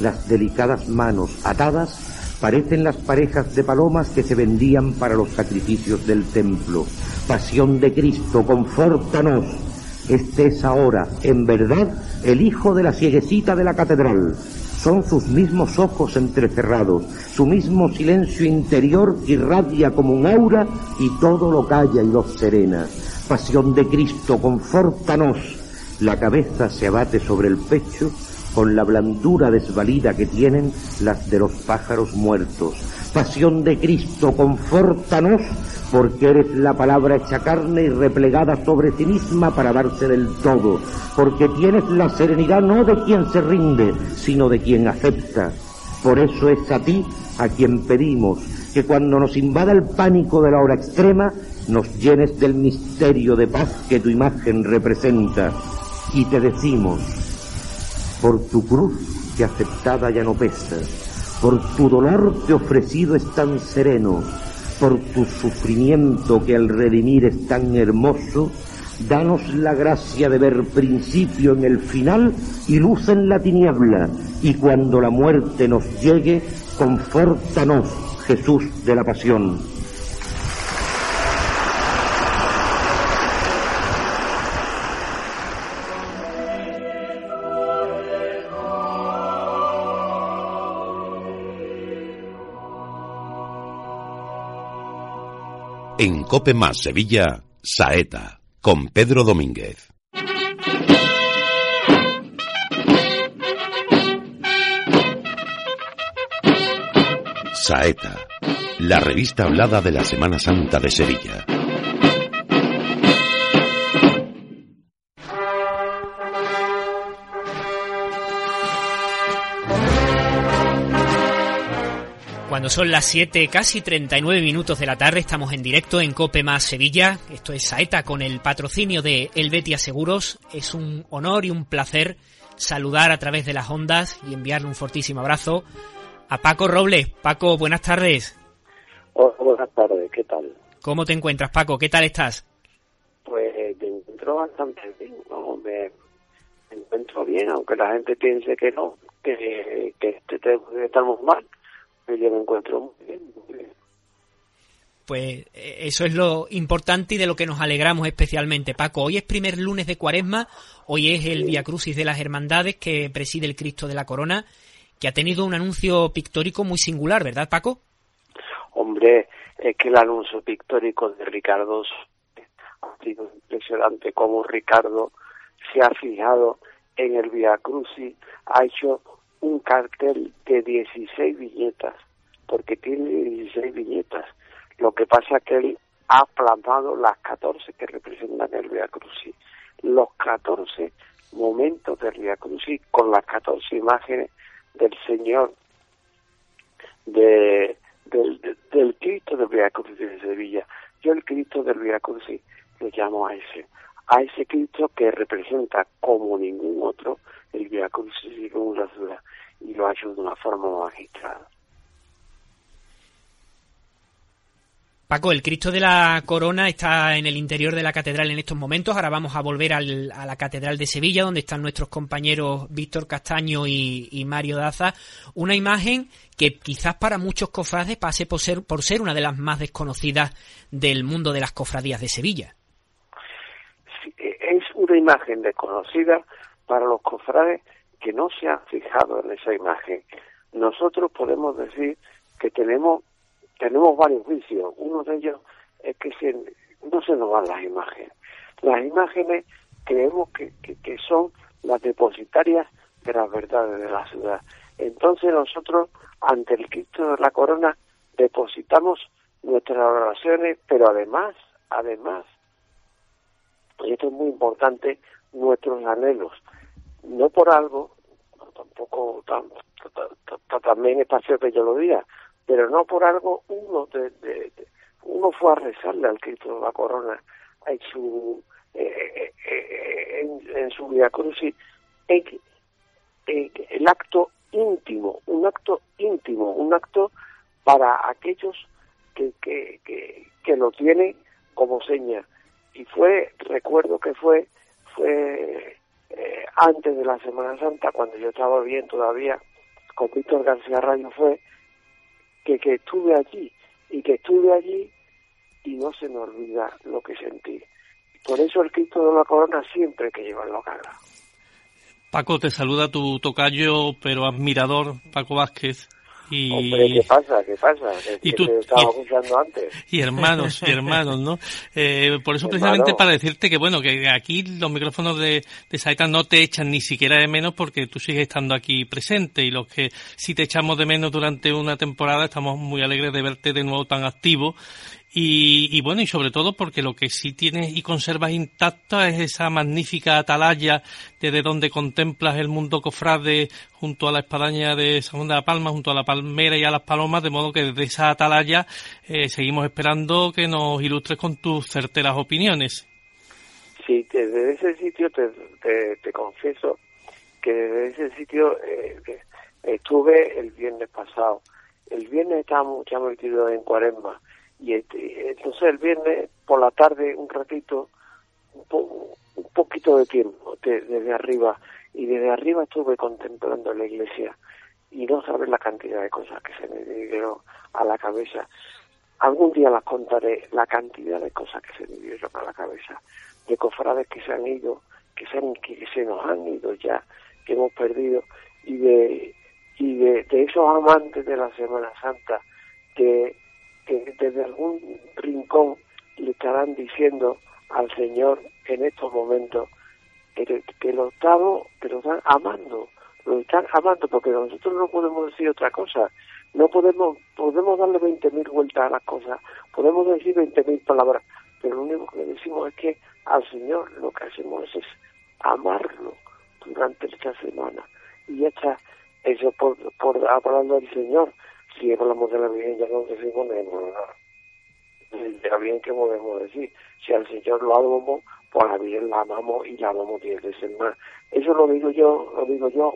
Las delicadas manos atadas parecen las parejas de palomas que se vendían para los sacrificios del templo. Pasión de Cristo, confórtanos. Este es ahora, en verdad, el hijo de la cieguecita de la catedral son sus mismos ojos entrecerrados, su mismo silencio interior irradia como un aura y todo lo calla y lo serena. Pasión de Cristo, confórtanos. La cabeza se abate sobre el pecho con la blandura desvalida que tienen las de los pájaros muertos. Pasión de Cristo, confórtanos porque eres la palabra hecha carne y replegada sobre sí misma para darse del todo, porque tienes la serenidad no de quien se rinde, sino de quien acepta. Por eso es a ti a quien pedimos que cuando nos invada el pánico de la hora extrema, nos llenes del misterio de paz que tu imagen representa. Y te decimos, por tu cruz que aceptada ya no pesa, por tu dolor que ofrecido es tan sereno, por tu sufrimiento que al redimir es tan hermoso, danos la gracia de ver principio en el final y luz en la tiniebla, y cuando la muerte nos llegue, confórtanos, Jesús de la pasión. En Cope Más Sevilla, Saeta, con Pedro Domínguez. Saeta, la revista hablada de la Semana Santa de Sevilla. Cuando son las 7, casi 39 minutos de la tarde, estamos en directo en Cope Más Sevilla. Esto es Saeta con el patrocinio de Helvetia Seguros. Es un honor y un placer saludar a través de las ondas y enviarle un fortísimo abrazo a Paco Robles. Paco, buenas tardes. Hola, buenas tardes, ¿qué tal? ¿Cómo te encuentras, Paco? ¿Qué tal estás? Pues me encuentro bastante bien, ¿no? me, encuentro bien, aunque la gente piense que no, que, que, que estamos mal yo me encuentro muy bien, Pues eh, eso es lo importante y de lo que nos alegramos especialmente. Paco, hoy es primer lunes de cuaresma, hoy es el Via Crucis de las Hermandades que preside el Cristo de la Corona, que ha tenido un anuncio pictórico muy singular, ¿verdad, Paco? Hombre, es que el anuncio pictórico de Ricardo ha sido impresionante como Ricardo se ha fijado en el Via Crucis, ha hecho un cartel de 16 viñetas, porque tiene 16 viñetas. Lo que pasa es que él ha plasmado las 14 que representan el Via Crucis, los 14 momentos del Via Crucis con las 14 imágenes del Señor de, del, Cristo del Via Crucis de Sevilla. Yo el Cristo del Via Crucis lo llamo a ese, a ese Cristo que representa como ningún otro el Via y la ciudad y lo ha hecho de una forma magistral. Paco, el Cristo de la Corona está en el interior de la catedral en estos momentos. Ahora vamos a volver al, a la catedral de Sevilla, donde están nuestros compañeros Víctor Castaño y, Mario Daza. Una imagen que quizás para muchos cofrades pase por ser, por ser una de las más desconocidas del mundo de las cofradías de Sevilla. Una imagen desconocida para los cofrades que no se han fijado en esa imagen. Nosotros podemos decir que tenemos tenemos varios vicios. Uno de ellos es que se, no se nos van las imágenes. Las imágenes creemos que, que, son las depositarias de las verdades de la ciudad. Entonces nosotros, ante el Cristo de la Corona, depositamos nuestras oraciones, pero además, además, y esto es muy importante, nuestros anhelos. No por algo, tampoco también es espacio que yo lo diga, pero no por algo uno de, de, uno fue a rezarle al Cristo la Corona en su eh, eh, en, en, su Via Crucis el acto íntimo un acto íntimo un acto para aquellos que, que, que, que lo tienen como seña y fue recuerdo que fue fue eh, antes de la Semana Santa cuando yo estaba bien todavía con Víctor García Rayo fue que, que estuve allí y que estuve allí y no se me olvida lo que sentí. Por eso el Cristo de la Corona siempre hay que llevarlo a cara. Paco, te saluda tu tocayo, pero admirador, Paco Vázquez. Y... Hombre, ¿qué pasa? ¿Qué pasa? y tú, estaba escuchando antes. Y hermanos, y hermanos, ¿no? Eh, por eso precisamente para decirte que, bueno, que aquí los micrófonos de, de Saeta no te echan ni siquiera de menos porque tú sigues estando aquí presente y los que sí te echamos de menos durante una temporada estamos muy alegres de verte de nuevo tan activo y, bueno, y sobre todo porque lo que sí tienes y conservas intacta es esa magnífica atalaya desde donde contemplas el mundo cofrade junto a la espadaña de San Juan de la Palma, junto a la palmera y a las palomas, de modo que desde esa atalaya eh, seguimos esperando que nos ilustres con tus certeras opiniones. Sí, desde ese sitio te, te, confieso que desde ese sitio eh, estuve el viernes pasado. El viernes estábamos ya metidos en cuaresma y este, entonces el viernes por la tarde un ratito un, poquito de tiempo desde arriba. Y desde arriba estuve contemplando la iglesia y no sabes la cantidad de cosas que se me vinieron a la cabeza. Algún día las contaré la cantidad de cosas que se me vinieron a la cabeza de cofrades que se han ido que se, que se nos han ido ya que hemos perdido y de y de, de esos amantes de la Semana Santa que que desde algún rincón le estarán diciendo al Señor en estos momentos que, que lo estamos, que lo están amando, lo están amando, porque nosotros no podemos decir otra cosa, no podemos, podemos darle 20.000 vueltas a las cosas, podemos decir 20.000 palabras, pero lo único que decimos es que al Señor lo que hacemos es, amarlo durante esta semana. Y ya está, eso por, por hablando del Señor, si hablamos de la Virgen ya no decimos nada. De la Virgen, ¿qué podemos decir? Si al Señor lo amamos, pues a la Virgen la amamos y la amamos diez veces más. Eso lo digo yo, lo digo yo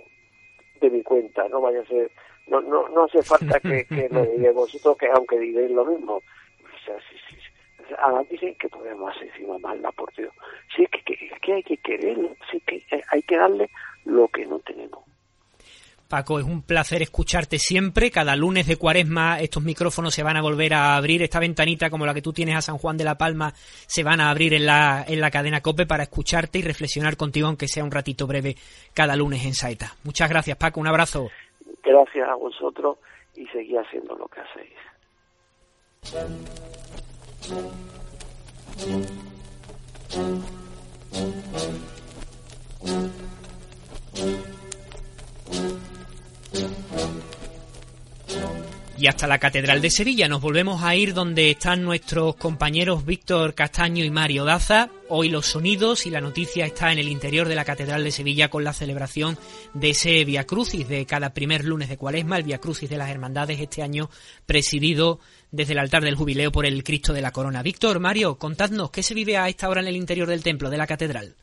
de mi cuenta, no vaya a ser, no, no, no hace falta que, que lo digáis vosotros, que aunque digáis lo mismo. O sea, sí, sí, a la Virgen que podemos hacer encima la por Dios. Sí, que, que, que hay que querer, sí que hay que darle lo que no tenemos. Paco, es un placer escucharte siempre. Cada lunes de cuaresma estos micrófonos se van a volver a abrir. Esta ventanita como la que tú tienes a San Juan de la Palma se van a abrir en la, en la cadena COPE para escucharte y reflexionar contigo, aunque sea un ratito breve, cada lunes en Saeta. Muchas gracias, Paco. Un abrazo. Gracias a vosotros y seguí haciendo lo que hacéis. Y hasta la Catedral de Sevilla nos volvemos a ir donde están nuestros compañeros Víctor Castaño y Mario Daza. Hoy los sonidos y la noticia está en el interior de la Catedral de Sevilla con la celebración de ese Via Crucis de cada primer lunes de Cuaresma, el Via Crucis de las Hermandades este año presidido desde el altar del jubileo por el Cristo de la Corona. Víctor, Mario, contadnos qué se vive a esta hora en el interior del templo de la Catedral.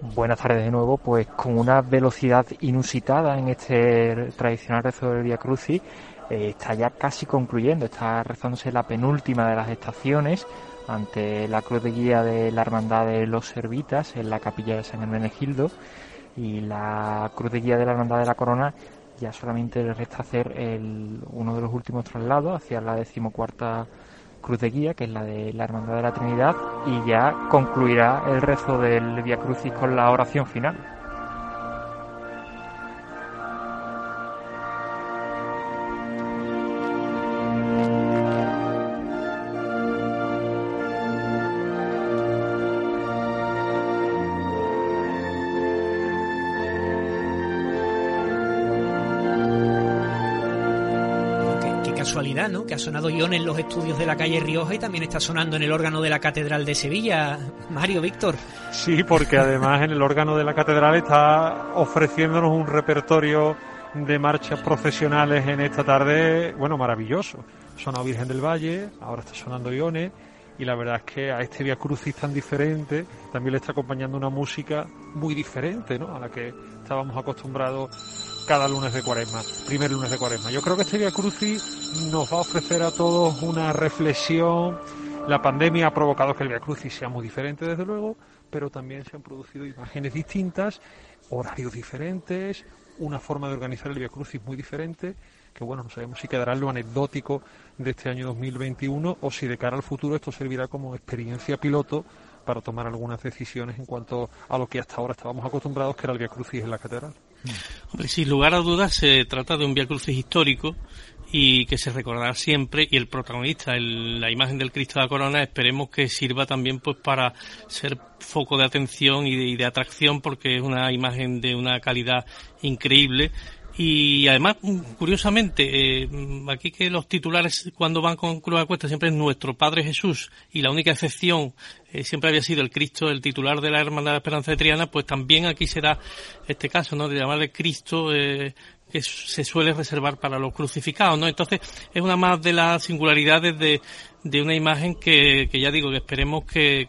Buenas tardes de nuevo, pues con una velocidad inusitada en este tradicional rezo del Via Crucis, eh, está ya casi concluyendo, está rezándose la penúltima de las estaciones ante la cruz de guía de la Hermandad de los Servitas en la capilla de San Hermenegildo. Y la cruz de guía de la Hermandad de la Corona ya solamente le resta hacer el, uno de los últimos traslados hacia la decimocuarta cruz de guía, que es la de la Hermandad de la Trinidad, y ya concluirá el rezo del Via Crucis con la oración final. Casualidad, ¿no? Que ha sonado Ion en los estudios de la calle Rioja y también está sonando en el órgano de la Catedral de Sevilla. Mario, Víctor. Sí, porque además en el órgano de la Catedral está ofreciéndonos un repertorio de marchas profesionales en esta tarde, bueno, maravilloso. Sonado Virgen del Valle, ahora está sonando Ione y la verdad es que a este Via Crucis tan diferente también le está acompañando una música muy diferente, ¿no? A la que estábamos acostumbrados cada lunes de cuaresma, primer lunes de cuaresma. Yo creo que este Via Crucis nos va a ofrecer a todos una reflexión. La pandemia ha provocado que el Via Crucis sea muy diferente, desde luego, pero también se han producido imágenes distintas, horarios diferentes, una forma de organizar el Via Crucis muy diferente, que bueno, no sabemos si quedará en lo anecdótico de este año 2021 o si de cara al futuro esto servirá como experiencia piloto para tomar algunas decisiones en cuanto a lo que hasta ahora estábamos acostumbrados, que era el Via Crucis en la catedral. Hombre, sin lugar a dudas se trata de un Via Crucis histórico y que se recordará siempre y el protagonista, la imagen del Cristo de la Corona, esperemos que sirva también pues para ser foco de atención y de atracción porque es una imagen de una calidad increíble y además, curiosamente, eh, aquí que los titulares cuando van con Cruz Cuesta siempre es nuestro Padre Jesús y la única excepción eh, siempre había sido el Cristo, el titular de la Hermandad de la Esperanza de Triana, pues también aquí será este caso, ¿no? De llamarle Cristo, eh, que se suele reservar para los crucificados, ¿no? Entonces, es una más de las singularidades de, de una imagen que, que ya digo, que esperemos que,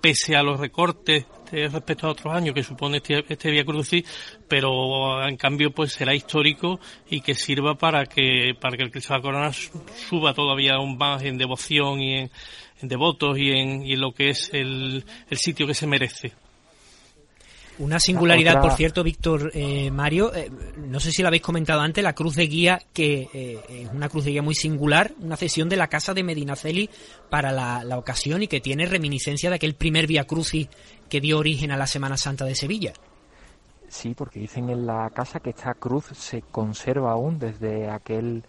pese a los recortes respecto a otros años que supone este, este Via Crucis, pero en cambio pues será histórico y que sirva para que para que el Cristo de la Corona suba todavía aún más en devoción y en, devotos y en, y en lo que es el, el sitio que se merece. Una singularidad, por cierto, Víctor eh, Mario, eh, no sé si lo habéis comentado antes, la cruz de guía, que eh, es una cruz de guía muy singular, una cesión de la casa de Medinaceli para la, la ocasión y que tiene reminiscencia de aquel primer Via Crucis que dio origen a la Semana Santa de Sevilla. Sí, porque dicen en la casa que esta cruz se conserva aún desde aquel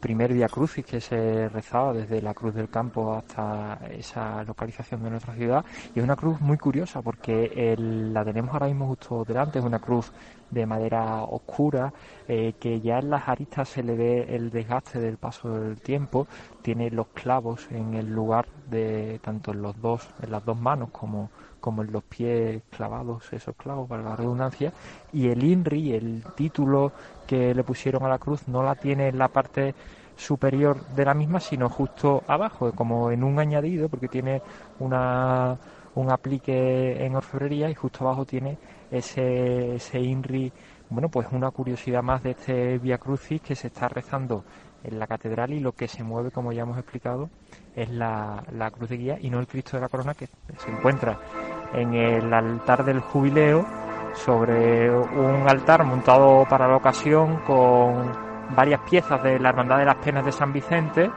primer Via Crucis que se rezaba desde la Cruz del Campo hasta esa localización de nuestra ciudad y es una cruz muy curiosa porque la tenemos ahora mismo justo delante, es una cruz de madera oscura eh, que ya en las aristas se le ve el desgaste del paso del tiempo, tiene los clavos en el lugar de tanto en los dos, en las dos manos como como en los pies clavados, esos clavos, para la redundancia, y el INRI, el título que le pusieron a la cruz, no la tiene en la parte superior de la misma, sino justo abajo, como en un añadido, porque tiene una, un aplique en orfebrería y justo abajo tiene ese, ese INRI, bueno, pues una curiosidad más de este Via Crucis que se está rezando en la catedral y lo que se mueve, como ya hemos explicado, es la, la cruz de guía y no el Cristo de la Corona que se encuentra en el altar del jubileo sobre un altar montado para la ocasión con varias piezas de la Hermandad de las Penas de San Vicente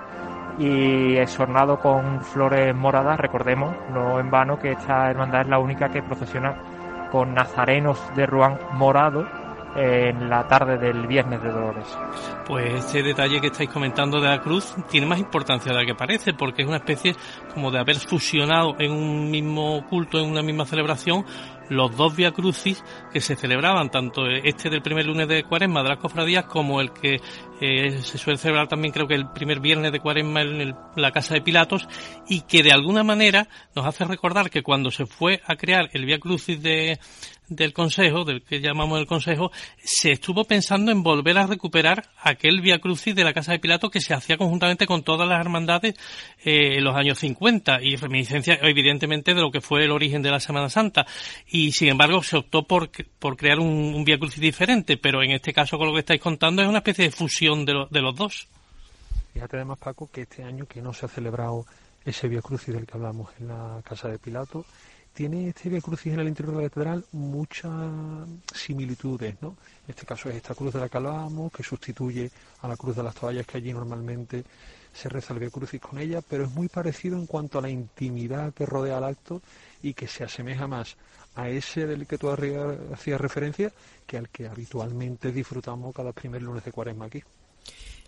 y exornado con flores moradas, recordemos, no en vano que esta hermandad es la única que procesiona con nazarenos de Ruán morado en la tarde del Viernes de Dolores. Pues este detalle que estáis comentando de la cruz tiene más importancia de la que parece, porque es una especie como de haber fusionado en un mismo culto, en una misma celebración, los dos Via Crucis que se celebraban, tanto este del primer lunes de Cuaresma de las cofradías como el que eh, se suele celebrar también creo que el primer viernes de Cuaresma en la Casa de Pilatos y que de alguna manera nos hace recordar que cuando se fue a crear el Via Crucis de, del Consejo, del que llamamos el Consejo, se estuvo pensando en volver a recuperar aquel Via Crucis de la Casa de Pilatos que se hacía conjuntamente con todas las hermandades eh, en los años 50 y reminiscencia evidentemente de lo que fue el origen de la Semana Santa. Y sin embargo se optó por, por crear un, un Via Crucis diferente, pero en este caso con lo que estáis contando es una especie de fusión de, de los dos. Fíjate además, Paco, que este año que no se ha celebrado ese Via Crucis del que hablamos en la Casa de Pilato, tiene este Via Crucis en el interior de la catedral muchas similitudes, ¿no? En este caso es esta cruz de la que que sustituye a la cruz de las toallas que allí normalmente se reza el Via Crucis con ella, pero es muy parecido en cuanto a la intimidad que rodea al acto y que se asemeja más a ese del que tú hacías referencia que al que habitualmente disfrutamos cada primer lunes de cuaresma aquí.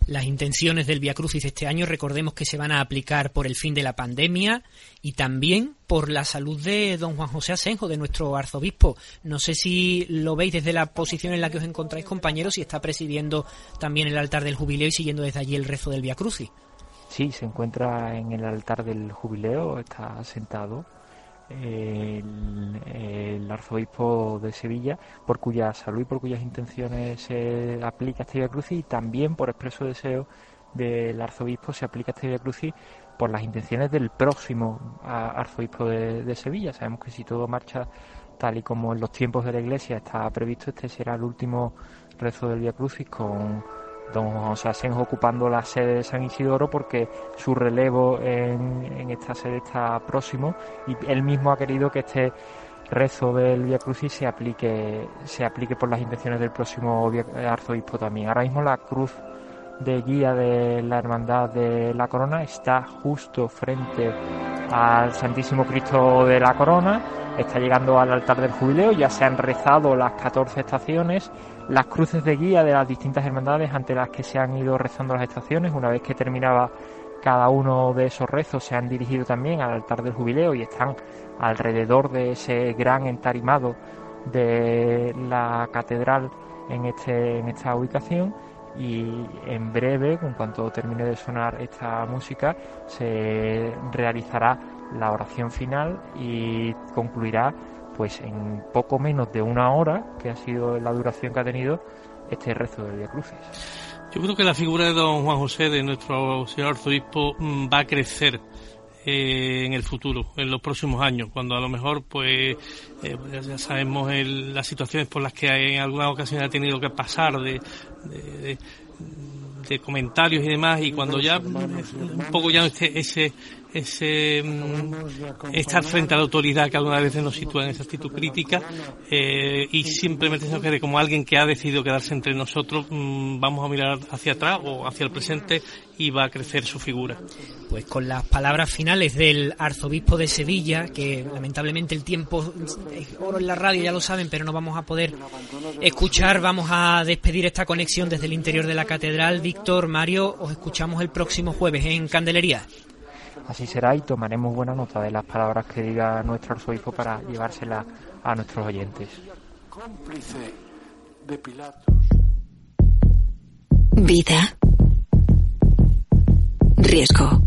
Las intenciones del Via Crucis este año, recordemos que se van a aplicar por el fin de la pandemia y también por la salud de don Juan José Asenjo, de nuestro arzobispo. No sé si lo veis desde la posición en la que os encontráis, compañeros, y está presidiendo también el altar del jubileo y siguiendo desde allí el rezo del Via Crucis. Sí, se encuentra en el altar del jubileo, está sentado el, arzobispo de Sevilla, por cuya salud y por cuyas intenciones se aplica este Via Crucis y también por expreso deseo del arzobispo se aplica este Via Crucis por las intenciones del próximo arzobispo de, Sevilla. Sabemos que si todo marcha tal y como en los tiempos de la Iglesia está previsto, este será el último rezo del Via Crucis con don José Asenjo ocupando la sede de San Isidoro porque su relevo en, esta sede está próximo y él mismo ha querido que este rezo del Via Crucis se aplique, se aplique por las intenciones del próximo arzobispo también. Ahora mismo la cruz de guía de la Hermandad de la Corona está justo frente al Santísimo Cristo de la Corona, está llegando al altar del jubileo, ya se han rezado las 14 estaciones las cruces de guía de las distintas hermandades ante las que se han ido rezando las estaciones. Una vez que terminaba cada uno de esos rezos, se han dirigido también al altar del jubileo y están alrededor de ese gran entarimado de la catedral en, este, en esta ubicación y en breve, en cuanto termine de sonar esta música, se realizará la oración final y concluirá pues en poco menos de una hora, que ha sido la duración que ha tenido este rezo del Via Crucis. Yo creo que la figura de don Juan José, de nuestro señor arzobispo, mm, va a crecer eh, en el futuro, en los próximos años, cuando a lo mejor, pues, eh, pues ya sabemos las situaciones por las que en algunas ocasiones ha tenido que pasar de, de, comentarios y demás, y cuando ya un poco ya ese ese mm, estar frente a la autoridad que algunas veces nos sitúa en esa actitud crítica eh, y simplemente se nos quede como alguien que ha decidido quedarse entre nosotros, mm, vamos a mirar hacia atrás o hacia el presente y va a crecer su figura. Pues con las palabras finales del arzobispo de Sevilla, que lamentablemente el tiempo es oro en la radio, ya lo saben, pero no vamos a poder escuchar, vamos a despedir esta conexión desde el interior de la catedral. Víctor, Mario, os escuchamos el próximo jueves en Candelería. Así será y tomaremos buena nota de las palabras que diga nuestro arzobispo para llevárselas a nuestros oyentes. Vida. Riesgo.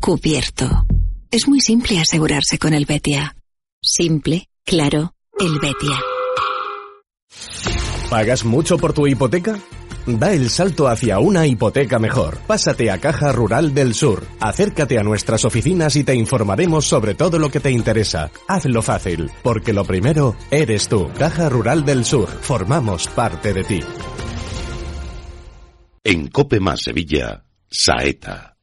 Cubierto. Es muy simple asegurarse con el Betia. Simple, claro, el Betia. ¿Pagas mucho por tu hipoteca? Da el salto hacia una hipoteca mejor. Pásate a Caja Rural del Sur. Acércate a nuestras oficinas y te informaremos sobre todo lo que te interesa. Hazlo fácil, porque lo primero eres tú. Caja Rural del Sur. Formamos parte de ti. En Cope Más Sevilla, Saeta.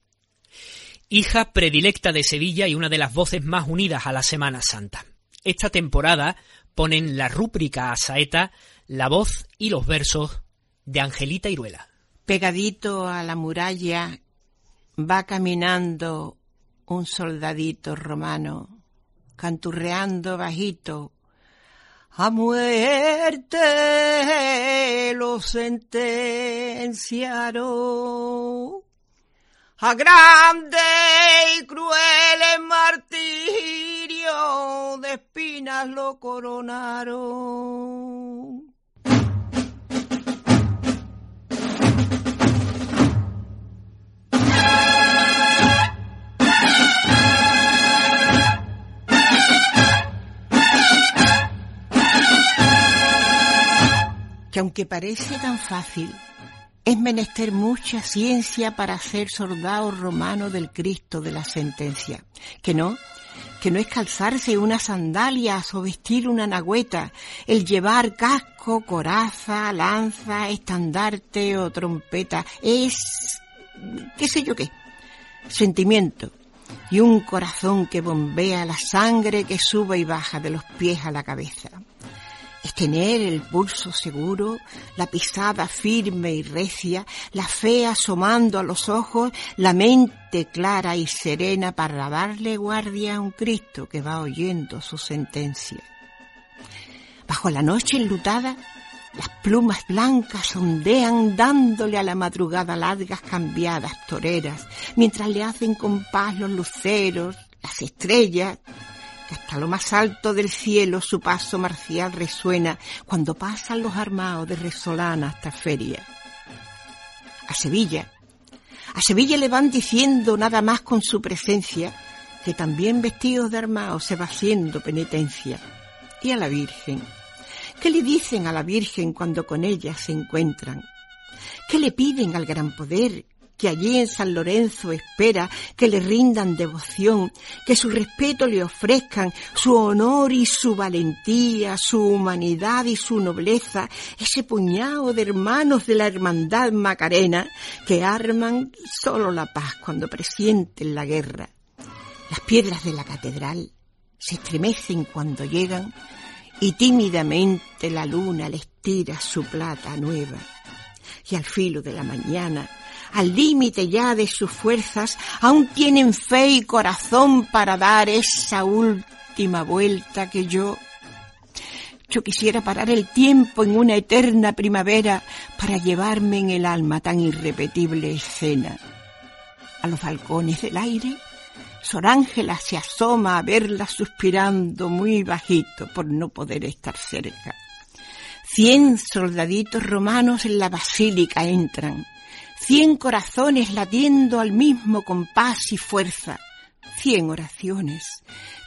Hija predilecta de Sevilla y una de las voces más unidas a la Semana Santa. Esta temporada ponen la rúbrica a saeta la voz y los versos de Angelita Iruela. Pegadito a la muralla va caminando un soldadito romano, canturreando bajito. A muerte lo sentenciaron a grande y cruel martirio de espinas lo coronaron. Que aunque parece tan fácil, es menester mucha ciencia para ser soldado romano del Cristo de la sentencia. Que no, que no es calzarse unas sandalias o vestir una nagüeta, el llevar casco, coraza, lanza, estandarte o trompeta, es qué sé yo qué, sentimiento y un corazón que bombea la sangre que sube y baja de los pies a la cabeza es tener el pulso seguro, la pisada firme y recia, la fe asomando a los ojos, la mente clara y serena para darle guardia a un Cristo que va oyendo su sentencia. Bajo la noche enlutada, las plumas blancas ondean dándole a la madrugada largas cambiadas toreras, mientras le hacen compás los luceros, las estrellas, hasta lo más alto del cielo su paso marcial resuena cuando pasan los armados de Resolana hasta Feria. A Sevilla, a Sevilla le van diciendo nada más con su presencia que también vestidos de armados se va haciendo penitencia. Y a la Virgen, ¿qué le dicen a la Virgen cuando con ella se encuentran? ¿Qué le piden al gran poder que allí en San Lorenzo espera que le rindan devoción, que su respeto le ofrezcan, su honor y su valentía, su humanidad y su nobleza, ese puñado de hermanos de la hermandad macarena que arman solo la paz cuando presienten la guerra. Las piedras de la catedral se estremecen cuando llegan y tímidamente la luna les tira su plata nueva. Y al filo de la mañana al límite ya de sus fuerzas, aún tienen fe y corazón para dar esa última vuelta que yo... Yo quisiera parar el tiempo en una eterna primavera para llevarme en el alma tan irrepetible escena. A los balcones del aire, Sor Ángela se asoma a verla suspirando muy bajito por no poder estar cerca. Cien soldaditos romanos en la basílica entran cien corazones latiendo al mismo compás y fuerza, cien oraciones,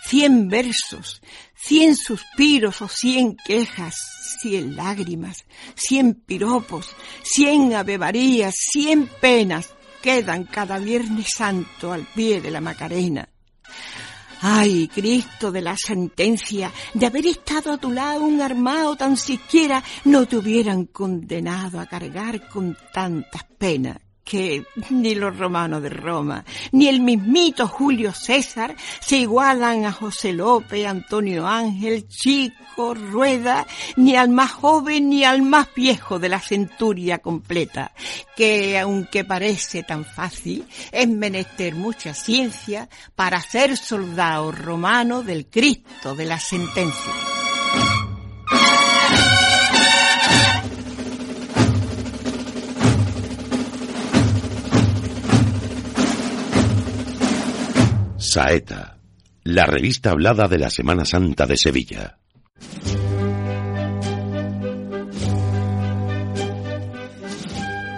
cien versos, cien suspiros o cien quejas, cien lágrimas, cien piropos, cien avevarías, cien penas quedan cada Viernes Santo al pie de la Macarena. Ay, Cristo de la sentencia, de haber estado a tu lado un armado tan siquiera no te hubieran condenado a cargar con tantas penas que ni los romanos de Roma, ni el mismito Julio César se igualan a José López, Antonio Ángel, Chico, Rueda, ni al más joven ni al más viejo de la centuria completa, que aunque parece tan fácil, es menester mucha ciencia para ser soldado romano del Cristo de la sentencia. Saeta, la revista hablada de la Semana Santa de Sevilla.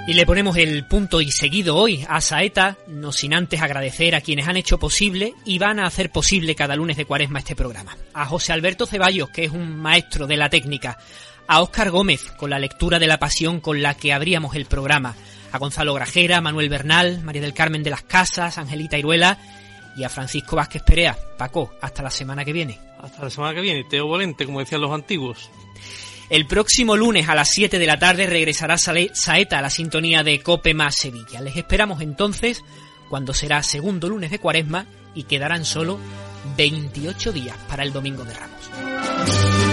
Y le ponemos el punto y seguido hoy a Saeta, no sin antes agradecer a quienes han hecho posible y van a hacer posible cada lunes de cuaresma este programa. A José Alberto Ceballos, que es un maestro de la técnica. A Óscar Gómez, con la lectura de la pasión con la que abríamos el programa. A Gonzalo Grajera, Manuel Bernal, María del Carmen de las Casas, Angelita Iruela y a Francisco Vázquez Perea. Paco, hasta la semana que viene. Hasta la semana que viene, Teo Volente, como decían los antiguos. El próximo lunes a las 7 de la tarde regresará Saeta a la sintonía de Cope más Sevilla. Les esperamos entonces cuando será segundo lunes de cuaresma y quedarán solo 28 días para el Domingo de Ramos.